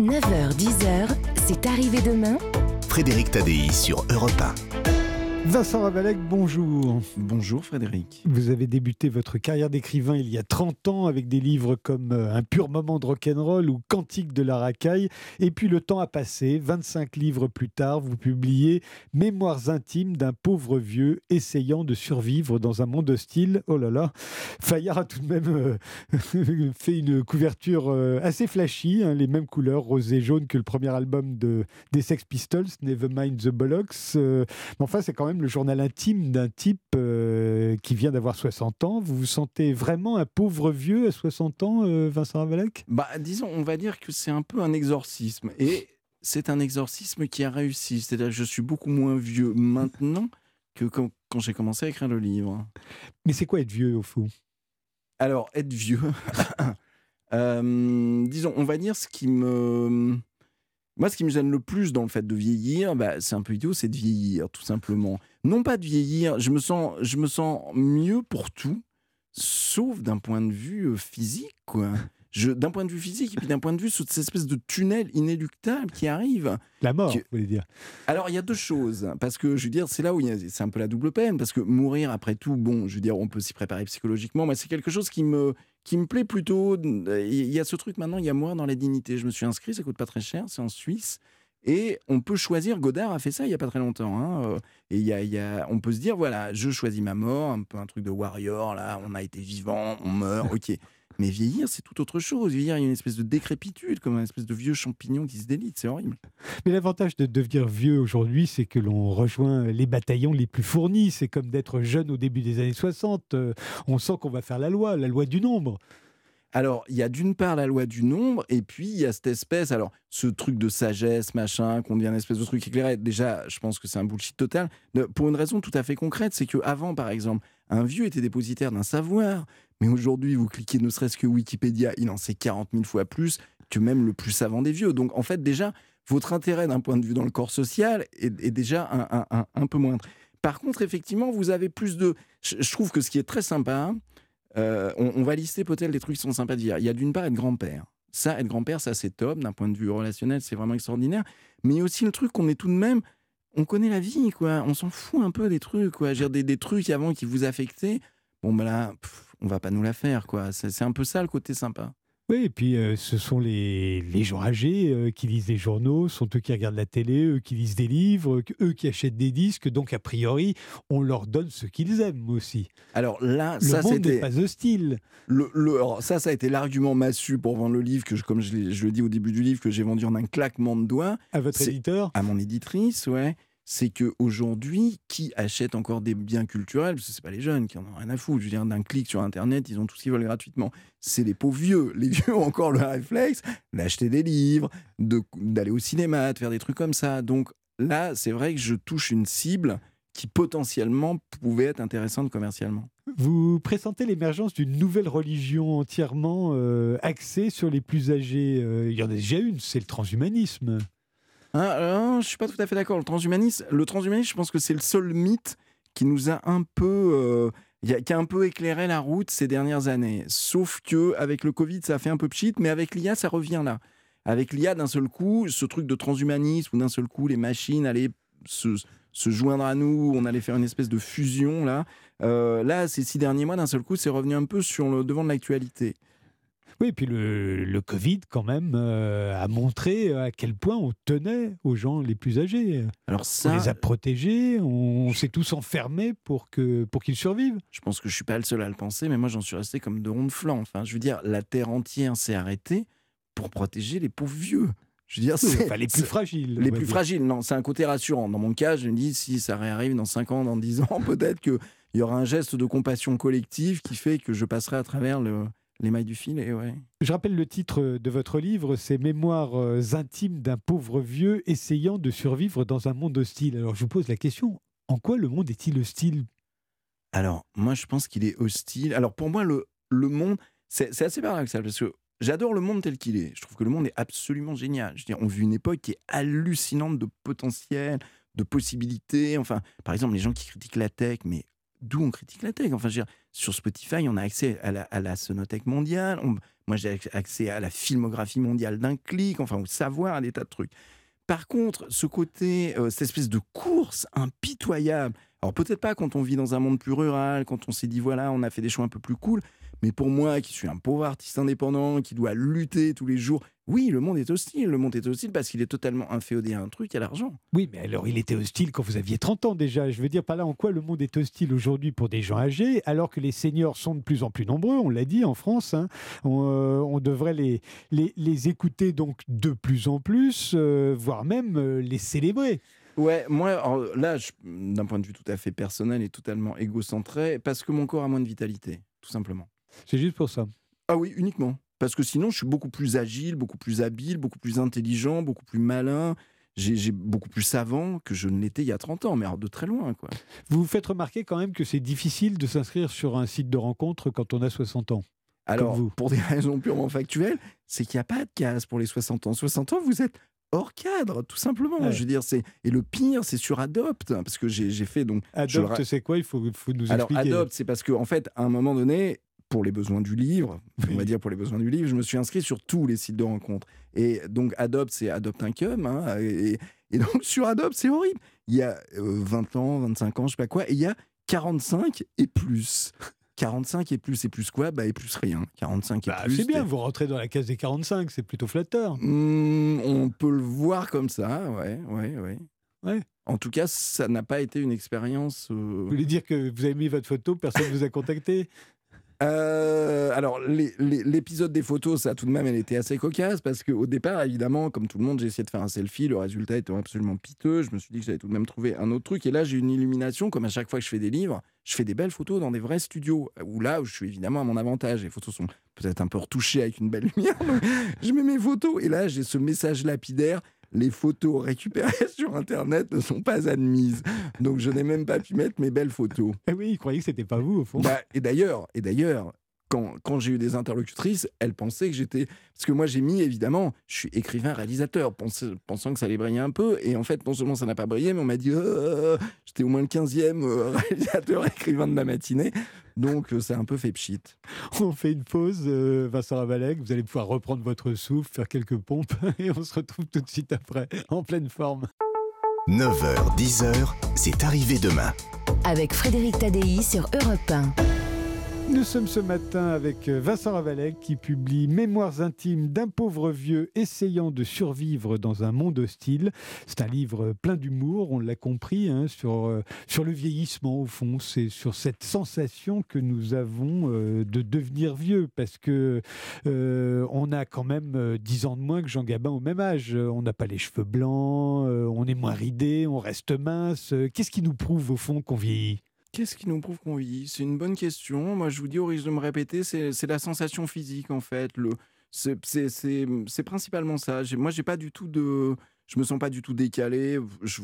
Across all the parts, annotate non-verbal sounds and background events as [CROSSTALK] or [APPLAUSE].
9h-10h, c'est arrivé demain. Frédéric Tadei sur Europe 1. Vincent Ravalec, bonjour. Bonjour Frédéric. Vous avez débuté votre carrière d'écrivain il y a 30 ans avec des livres comme euh, Un pur moment de rock'n'roll ou Cantique de la racaille. Et puis le temps a passé, 25 livres plus tard, vous publiez Mémoires intimes d'un pauvre vieux essayant de survivre dans un monde hostile. Oh là là, Fayard a tout de même euh, [LAUGHS] fait une couverture euh, assez flashy, hein, les mêmes couleurs, rose et jaune que le premier album de, des Sex Pistols, Nevermind the Bollocks. mais enfin, c'est quand même le journal intime d'un type euh, qui vient d'avoir 60 ans. Vous vous sentez vraiment un pauvre vieux à 60 ans, euh, Vincent Ravalec? Bah, disons, on va dire que c'est un peu un exorcisme. Et c'est un exorcisme qui a réussi. C'est-à-dire que je suis beaucoup moins vieux maintenant que quand, quand j'ai commencé à écrire le livre. Mais c'est quoi être vieux au fond? Alors, être vieux. [COUGHS] euh, disons, on va dire ce qui me moi, ce qui me gêne le plus dans le fait de vieillir, bah, c'est un peu idiot, c'est de vieillir, tout simplement. Non pas de vieillir, je me sens, je me sens mieux pour tout, sauf d'un point de vue physique, quoi. D'un point de vue physique et puis d'un point de vue sous cette espèce de tunnel inéluctable qui arrive. La mort, vous voulez dire Alors, il y a deux choses. Parce que, je veux dire, c'est là où c'est un peu la double peine. Parce que mourir, après tout, bon, je veux dire, on peut s'y préparer psychologiquement, mais c'est quelque chose qui me, qui me plaît plutôt. Il y a ce truc maintenant, il y a moi dans la dignité. Je me suis inscrit, ça coûte pas très cher, c'est en Suisse. Et on peut choisir, Godard a fait ça il n'y a pas très longtemps. Hein, euh, et y a, y a, on peut se dire, voilà, je choisis ma mort, un peu un truc de warrior, là, on a été vivant, on meurt, ok. Mais vieillir, c'est tout autre chose. Vieillir, il y a une espèce de décrépitude, comme un espèce de vieux champignon qui se délite. C'est horrible. Mais l'avantage de devenir vieux aujourd'hui, c'est que l'on rejoint les bataillons les plus fournis. C'est comme d'être jeune au début des années 60. Euh, on sent qu'on va faire la loi, la loi du nombre. Alors, il y a d'une part la loi du nombre, et puis il y a cette espèce, alors ce truc de sagesse, machin, qu'on devient une espèce de truc éclairé. Déjà, je pense que c'est un bullshit total. Pour une raison tout à fait concrète, c'est que avant, par exemple, un vieux était dépositaire d'un savoir, mais aujourd'hui, vous cliquez ne serait-ce que Wikipédia, il en sait 40 000 fois plus que même le plus savant des vieux. Donc, en fait, déjà, votre intérêt d'un point de vue dans le corps social est, déjà un, peu moindre. Par contre, effectivement, vous avez plus de. Je, trouve que ce qui est très sympa, euh, on, va lister peut-être les trucs qui sont sympas de dire. Il y a d'une part être grand-père. Ça, être grand-père, ça c'est top. D'un point de vue relationnel, c'est vraiment extraordinaire. Mais il y a aussi le truc qu'on est tout de même. On connaît la vie, quoi. On s'en fout un peu des trucs, quoi. Dire, des, des trucs avant qui vous affectaient. Bon, ben là, on va pas nous la faire, quoi. C'est un peu ça le côté sympa. Oui, et puis euh, ce sont les, les gens âgés euh, qui lisent des journaux, sont eux qui regardent la télé, eux qui lisent des livres, eux qui achètent des disques. Donc, a priori, on leur donne ce qu'ils aiment aussi. Alors là, le ça c'était pas hostile. Le, le, ça, ça a été l'argument massu pour vendre le livre que, je, comme je, je, le dis au début du livre, que j'ai vendu en un claquement de doigts. À votre éditeur À mon éditrice, ouais c'est que aujourd'hui, qui achète encore des biens culturels Parce que c'est pas les jeunes qui en ont rien à foutre. Je veux dire, d'un clic sur Internet, ils ont tout ce qu'ils veulent gratuitement. C'est les pauvres vieux. [LAUGHS] Les vieux ont encore le réflexe d'acheter des livres, d'aller au cinéma, de faire des trucs comme ça. Donc là, c'est vrai que je touche une cible qui potentiellement pouvait être intéressante commercialement. Vous pressentez l'émergence d'une nouvelle religion entièrement euh, axée sur les plus âgés. Euh, il y en a déjà une, c'est le transhumanisme. Hein, je suis pas tout à fait d'accord. Le transhumanisme, le transhumanisme, je pense que c'est le seul mythe qui nous a un peu, euh, qui a un peu éclairé la route ces dernières années. Sauf que avec le Covid, ça a fait un peu pchit, mais avec l'IA, ça revient là. Avec l'IA, d'un seul coup, ce truc de transhumanisme où d'un seul coup, les machines allaient se, se, joindre à nous, on allait faire une espèce de fusion là. Euh, là, ces six derniers mois, d'un seul coup, c'est revenu un peu sur le devant de l'actualité. Oui, et puis le, le Covid, quand même, euh, a montré à quel point on tenait aux gens les plus âgés. Alors ça, on les a protégés, on, s'est tous enfermés pour qu'ils pour qu'ils survivent. Je pense que je suis pas le seul à le penser, mais moi j'en suis resté comme de ronde flanc. Enfin, je veux dire, la Terre entière s'est arrêtée pour protéger les pauvres vieux. Je veux dire, c'est les plus fragiles. Les plus fragiles, non, c'est un côté rassurant. Dans mon cas, je me dis, si ça réarrive dans 5 ans, dans 10 ans, [LAUGHS] peut-être qu'il y aura un geste de compassion collective qui fait que je passerai à travers le, les mailles du filet, ouais. Je rappelle le titre de votre livre, c'est Mémoires euh, intimes d'un pauvre vieux essayant de survivre dans un monde hostile. Alors je vous pose la question, en quoi le monde est-il hostile? Alors, moi je pense qu'il est hostile. Alors pour moi, le, le monde, c'est assez paradoxal parce que j'adore le monde tel qu'il est. Je trouve que le monde est absolument génial. Je veux dire, on vit une époque qui est hallucinante de potentiel, de possibilités. Enfin, par exemple, les gens qui critiquent la tech, mais d'où on critique la tech? Enfin, je veux dire, sur Spotify, on a accès à la, sonothèque mondiale. Moi, j'ai accès à la filmographie mondiale d'un clic, enfin, au savoir, des tas de trucs. Par contre, ce côté, euh, cette espèce de course impitoyable, alors peut-être pas quand on vit dans un monde plus rural, quand on s'est dit voilà, on a fait des choix un peu plus cool, mais pour moi, qui suis un pauvre artiste indépendant, qui doit lutter tous les jours, oui, le monde est hostile. Le monde est hostile parce qu'il est totalement inféodé à un truc, à l'argent. Oui, mais alors il était hostile quand vous aviez 30 ans déjà. Je veux dire, pas là en quoi le monde est hostile aujourd'hui pour des gens âgés, alors que les seniors sont de plus en plus nombreux, on l'a dit en France. Hein. Euh, on, devrait les, les, écouter donc de plus en plus, euh, voire même euh, les célébrer. Ouais, moi, là, d'un point de vue tout à fait personnel et totalement égocentré, parce que mon corps a moins de vitalité, tout simplement. C'est juste pour ça. Ah oui, uniquement. Parce que sinon, je suis beaucoup plus agile, beaucoup plus habile, beaucoup plus intelligent, beaucoup plus malin. J'ai beaucoup plus savant que je ne l'étais il y a 30 ans, mais alors de très loin. Quoi. Vous vous faites remarquer quand même que c'est difficile de s'inscrire sur un site de rencontre quand on a 60 ans. Alors, vous. pour des raisons purement factuelles, c'est qu'il n'y a pas de case pour les 60 ans. 60 ans, vous êtes hors cadre, tout simplement. Je veux dire, c'est et le pire, c'est sur Adopt, parce que j'ai fait donc. Adopt, c'est quoi? Il faut, faut nous expliquer. Alors Adopt, c'est parce qu'en en fait, à un moment donné, pour les besoins du livre, on va dire pour les besoins du livre, je me suis inscrit sur tous les sites de rencontres. Et donc Adopt, c'est Adopt un cum. Hein, et, donc sur Adopt, c'est horrible. Il y a 20 euh, ans, 25 ans, je sais pas quoi, et il y a 45 et plus. 45 et plus, c'est plus quoi? Bah, Et plus rien. 45 et bah, plus. C'est bien, vous rentrez dans la case des 45, c'est plutôt flatteur. Mmh, on peut le voir comme ça, ouais, ouais, ouais. ouais. En tout cas, ça n'a pas été une expérience. Euh, vous voulez dire que vous avez mis votre photo, personne ne vous a contacté? Euh, alors, l'épisode des photos, ça tout de même, elle était assez cocasse parce qu'au départ, évidemment, comme tout le monde, j'ai essayé de faire un selfie. Le résultat était absolument piteux. Je me suis dit que j'allais tout de même trouver un autre truc. Et là, j'ai une illumination. Comme à chaque fois que je fais des livres, je fais des belles photos dans des vrais studios où là, où je suis évidemment à mon avantage. Les photos sont peut-être un peu retouchées avec une belle [LAUGHS] lumière. je mets mes photos et là, j'ai ce message lapidaire les photos récupérées [LAUGHS] sur Internet ne sont pas admises. Donc je n'ai même pas pu mettre mes belles photos. Eh oui, il croyait que c'était pas vous au fond. Bah, et d'ailleurs, et d'ailleurs, quand, quand j'ai eu des interlocutrices, elles pensaient que j'étais. Parce que moi, j'ai mis, évidemment, je suis écrivain, réalisateur, pensant que ça allait briller un peu. Et en fait, non seulement ça n'a pas brillé, mais on m'a dit oh, j'étais au moins le 15e euh, [LAUGHS] réalisateur, écrivain de la matinée. Donc, euh, c'est un peu fait pchit. On fait une pause, euh, Vincent Ravalec. Vous allez pouvoir reprendre votre souffle, faire quelques pompes. [LAUGHS] Et on se retrouve tout de suite après, en pleine forme. 9h, 10h, c'est arrivé demain. Avec Frédéric Tadei sur Europe 1. Nous sommes ce matin avec euh, Vincent Ravalec qui publie Mémoires intimes d'un pauvre vieux essayant de survivre dans un monde hostile. C'est un livre plein d'humour, on l'a compris, hein, sur, euh, sur le vieillissement au fond. C'est sur cette sensation que nous avons euh, de devenir vieux parce que on a quand même 10 ans de moins que Jean Gabin au même âge. On n'a pas les cheveux blancs, on est moins ridé, on reste mince. Qu'est-ce qui nous prouve au fond qu'on vieillit? Qu'est-ce qui nous prouve qu'on vit? C'est une bonne question. Moi, je vous dis, au risque de me répéter, c'est la sensation physique, en fait. C'est principalement ça. Moi, j'ai pas du tout de. Je me sens pas du tout décalé. Je,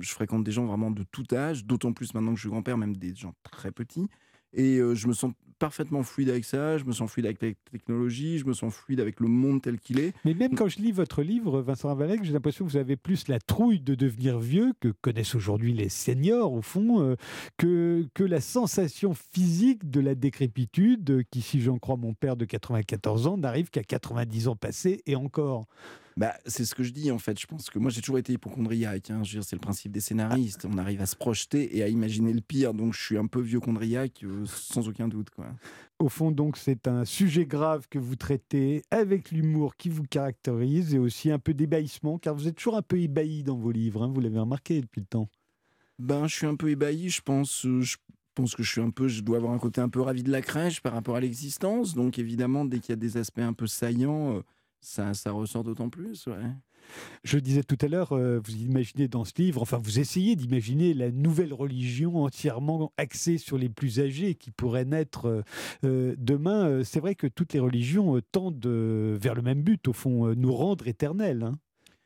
je fréquente des gens vraiment de tout âge, d'autant plus maintenant que je suis grand-père, même des gens très petits. Et euh, je me sens parfaitement fluide avec ça, je me sens fluide avec la technologie, je me sens fluide avec le monde tel qu'il est. Mais même quand je lis votre livre, Vincent Ravalec, j'ai l'impression que vous avez plus la trouille de devenir vieux, que connaissent aujourd'hui les seniors au fond, euh, que, que la sensation physique de la décrépitude, qui, si j'en crois mon père de 94 ans, n'arrive qu'à 90 ans passés et encore. Bah, c'est ce que je dis en fait. Je pense que moi j'ai toujours été hypochondriaque. Hein. C'est le principe des scénaristes. On arrive à se projeter et à imaginer le pire. Donc je suis un peu vieux chondriaque euh, sans aucun doute. Quoi. Au fond, donc, c'est un sujet grave que vous traitez avec l'humour qui vous caractérise et aussi un peu d'ébahissement, car vous êtes toujours un peu ébahi dans vos livres. Hein. Vous l'avez remarqué depuis le temps. Ben, je suis un peu ébahi. Je pense. Euh, je pense que je suis un peu, je dois avoir un côté un peu ravi de la crèche par rapport à l'existence. Donc évidemment, dès qu'il y a des aspects un peu saillants, euh, ça, ça ressort d'autant plus. Ouais. Je disais tout à l'heure, euh, vous imaginez dans ce livre, enfin vous essayez d'imaginer la nouvelle religion entièrement axée sur les plus âgés qui pourrait naître euh, euh, demain. C'est vrai que toutes les religions tendent vers le même but, au fond, nous rendre éternels, hein.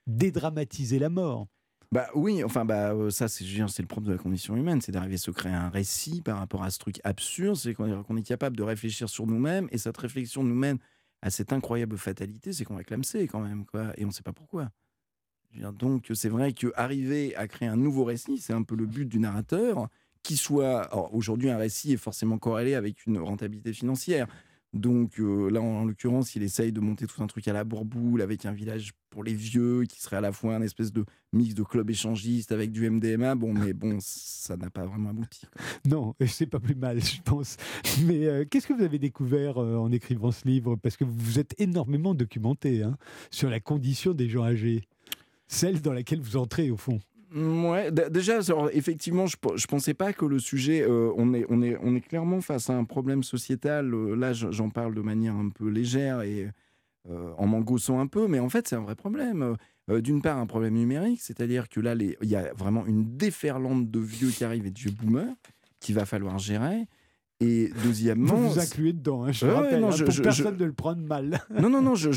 dédramatiser la mort. Bah oui, enfin bah ça c'est c'est le propre de la condition humaine, c'est d'arriver à se créer un récit par rapport à ce truc absurde, c'est qu'on est capable de réfléchir sur nous-mêmes et cette réflexion nous mène à cette incroyable fatalité, c'est qu'on réclame c'est quand même, quoi, et on ne sait pas pourquoi. Donc c'est vrai qu'arriver à créer un nouveau récit, c'est un peu le but du narrateur, qui soit... Aujourd'hui, un récit est forcément corrélé avec une rentabilité financière. Donc euh, là, en, l'occurrence, il essaye de monter tout un truc à la bourboule avec un village pour les vieux qui serait à la fois un espèce de mix de club échangiste avec du MDMA. Bon, mais bon, [LAUGHS] ça n'a pas vraiment abouti. quoi. Non, [LAUGHS] c'est pas plus mal, je pense. Mais euh, qu'est-ce que vous avez découvert euh, en écrivant ce livre? Parce que vous vous êtes énormément documenté hein, sur la condition des gens âgés, celle dans laquelle vous entrez au fond. Ouais, déjà, alors, effectivement, je, je pensais pas que le sujet, euh, on, est, on, est, on est clairement face à un problème sociétal. euh, là, je- j'en parle de manière un peu légère et euh, en m'engossant un peu, mais en fait, c'est un vrai problème. Euh, D'une part, un problème numérique, c'est-à-dire que là, il y a vraiment une déferlante de vieux qui arrivent et de vieux boomers qu'il va falloir gérer. Et deuxièmement, Vous vous incluez dedans, hein, je ouais, rappelle, non, hein, je- pour je- personne de le prendre mal. non, non, non, je,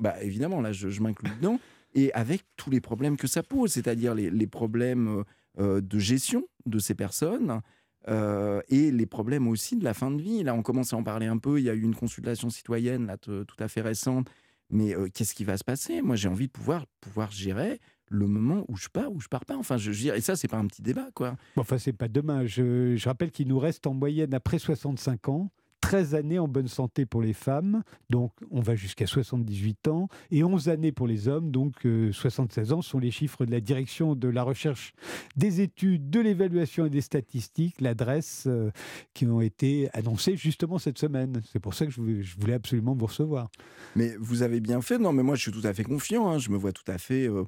bah, évidemment, là, je m'inclus dedans. Et avec tous les problèmes que ça pose, c'est-à-dire les, problèmes euh, euh, de gestion de ces personnes euh, et les problèmes aussi de la fin de vie. Là, on commence à en parler un peu. Il y a eu une consultation citoyenne là, tout à fait récente. Mais qu'est-ce qui va se passer? Moi, j'ai envie de pouvoir, pouvoir gérer le moment où je pars, où je pars pas. Enfin, je, je et ça, c'est pas un petit débat, quoi. Bon, enfin, c'est pas demain. Je rappelle qu'il nous reste en moyenne, après 65 ans, 13 années en bonne santé pour les femmes, donc on va jusqu'à 78 ans, et 11 années pour les hommes, donc euh, 76 ans sont les chiffres de la direction de la recherche des études, de l'évaluation et des statistiques, l'adresse, euh, qui ont été annoncées justement cette semaine. C'est pour ça que je voulais, absolument vous recevoir. Mais vous avez bien fait. Non, mais moi, je suis tout à fait confiant. hein. Je me vois tout à fait. euh,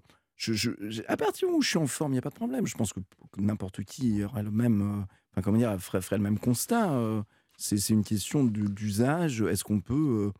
à partir du moment où je suis en forme, il n'y a pas de problème. Je pense que, n'importe qui aurait le même, euh, comment dire, ferait, ferait le même constat. euh. C'est, c'est une question du- d'usage. Est-ce qu'on peut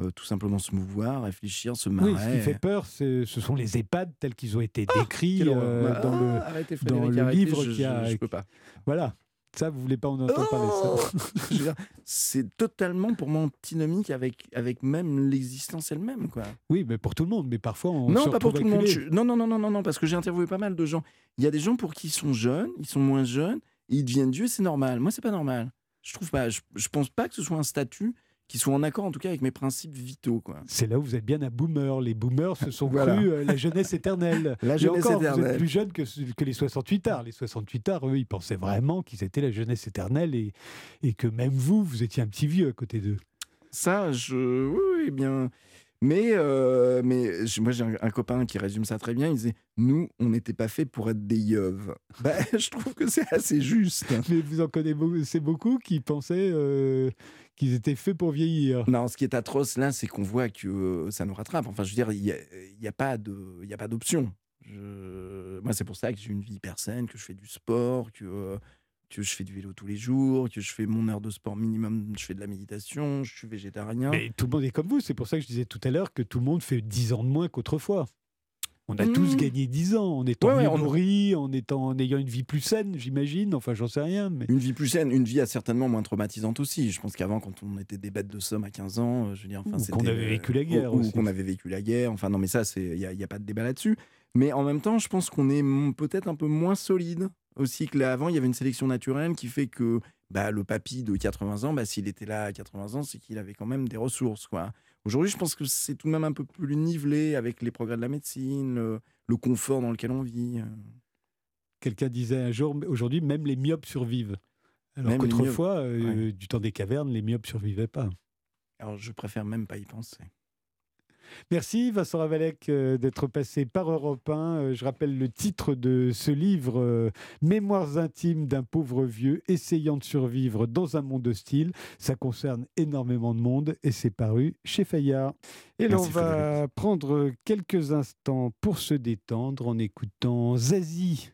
euh, euh, tout simplement se mouvoir, réfléchir, se marrer Oui, ce qui fait peur, c'est- ce sont les EHPAD tels qu'ils ont été décrits Quelle horreur. euh, dans le... arrêtez, dans Frédéric, le arrêtez, livre je, qui a- je, je peux pas. Voilà. Ça, vous voulez pas en entendre parler ça Oh [LAUGHS] dire, c'est totalement pour moi antinomique avec, avec même l'existence elle-même, quoi. Oui, mais pour tout le monde. Mais parfois, on non, se pas pour tout le monde. Je- Non, non, non, non, non, non, parce que j'ai interviewé pas mal de gens. Il y a des gens pour qui ils sont jeunes, ils sont moins jeunes, et ils deviennent vieux, c'est normal. Moi, c'est pas normal. Je trouve pas. Je, je pense pas que ce soit un statut qui soit en accord, en tout cas, avec mes principes vitaux, quoi. C'est là où vous êtes bien un boomer. Les boomers se sont Voilà. crus euh, la jeunesse éternelle. [LAUGHS] La Et jeunesse encore, Vous éternelle. êtes plus jeune que les 68 arts. Les 68 arts, eux, ils pensaient vraiment qu'ils étaient la jeunesse éternelle et, et que même vous, vous étiez un petit vieux à côté d'eux. Ça, je. Oui, oui, bien. Mais, euh, mais je- moi, j'ai un, un copain qui résume ça très bien. Il disait Nous, on n'était pas fait pour être des yeuves. [LAUGHS] Bah, je trouve que c'est assez juste. Mais vous en connaissez beaucoup qui pensaient euh, qu'ils étaient faits pour vieillir. Non, ce qui est atroce là, c'est qu'on voit que euh, ça nous rattrape. Enfin, je veux dire, il n'y a, y a pas de, il y a pas d'option. Je- Moi, c'est pour ça que j'ai une vie hyper saine, que je fais du sport, que, que je fais du vélo tous les jours, que je fais mon heure de sport minimum, je fais de la méditation, je suis végétarien. Mais tout le monde est comme vous. C'est pour ça que je disais tout à l'heure que tout le monde fait 10 ans de moins qu'autrefois. On a Mmh. tous gagné 10 ans en étant Ouais, mieux on- nourris, en, étant, en ayant une vie plus saine, j'imagine. Enfin, j'en sais rien. Mais... Une vie plus saine, une vie certainement moins traumatisante aussi. Je pense qu'avant, quand on était des bêtes de somme à 15 ans, euh, je veux dire, enfin, Ou qu'on avait euh, vécu la guerre ou, qu'on avait vécu la guerre. Enfin, non, mais ça, il n'y a, y a pas de débat là-dessus. Mais en même temps, je pense qu'on est peut-être un peu moins solide aussi que là avant. Il y avait une sélection naturelle qui fait que bah, le papy de 80 ans, bah, s'il était là à 80 ans, c'est qu'il avait quand même des ressources, quoi. Aujourd'hui, je pense que c'est tout de même un peu plus nivelé avec les progrès de la médecine, le, le confort dans lequel on vit. euh. Quelqu'un disait un jour, aujourd'hui, même les myopes survivent. Alors qu'autrefois, euh, du temps des cavernes, les myopes survivaient pas. Alors, je préfère même pas y penser. Merci Vincent Ravalec euh, d'être passé par Europe 1. Euh, je rappelle le titre de ce livre, euh, Mémoires intimes d'un pauvre vieux essayant de survivre dans un monde hostile. Ça concerne énormément de monde et c'est paru chez Fayard. Et là, on Merci, va prendre quelques instants pour se détendre en écoutant Zazie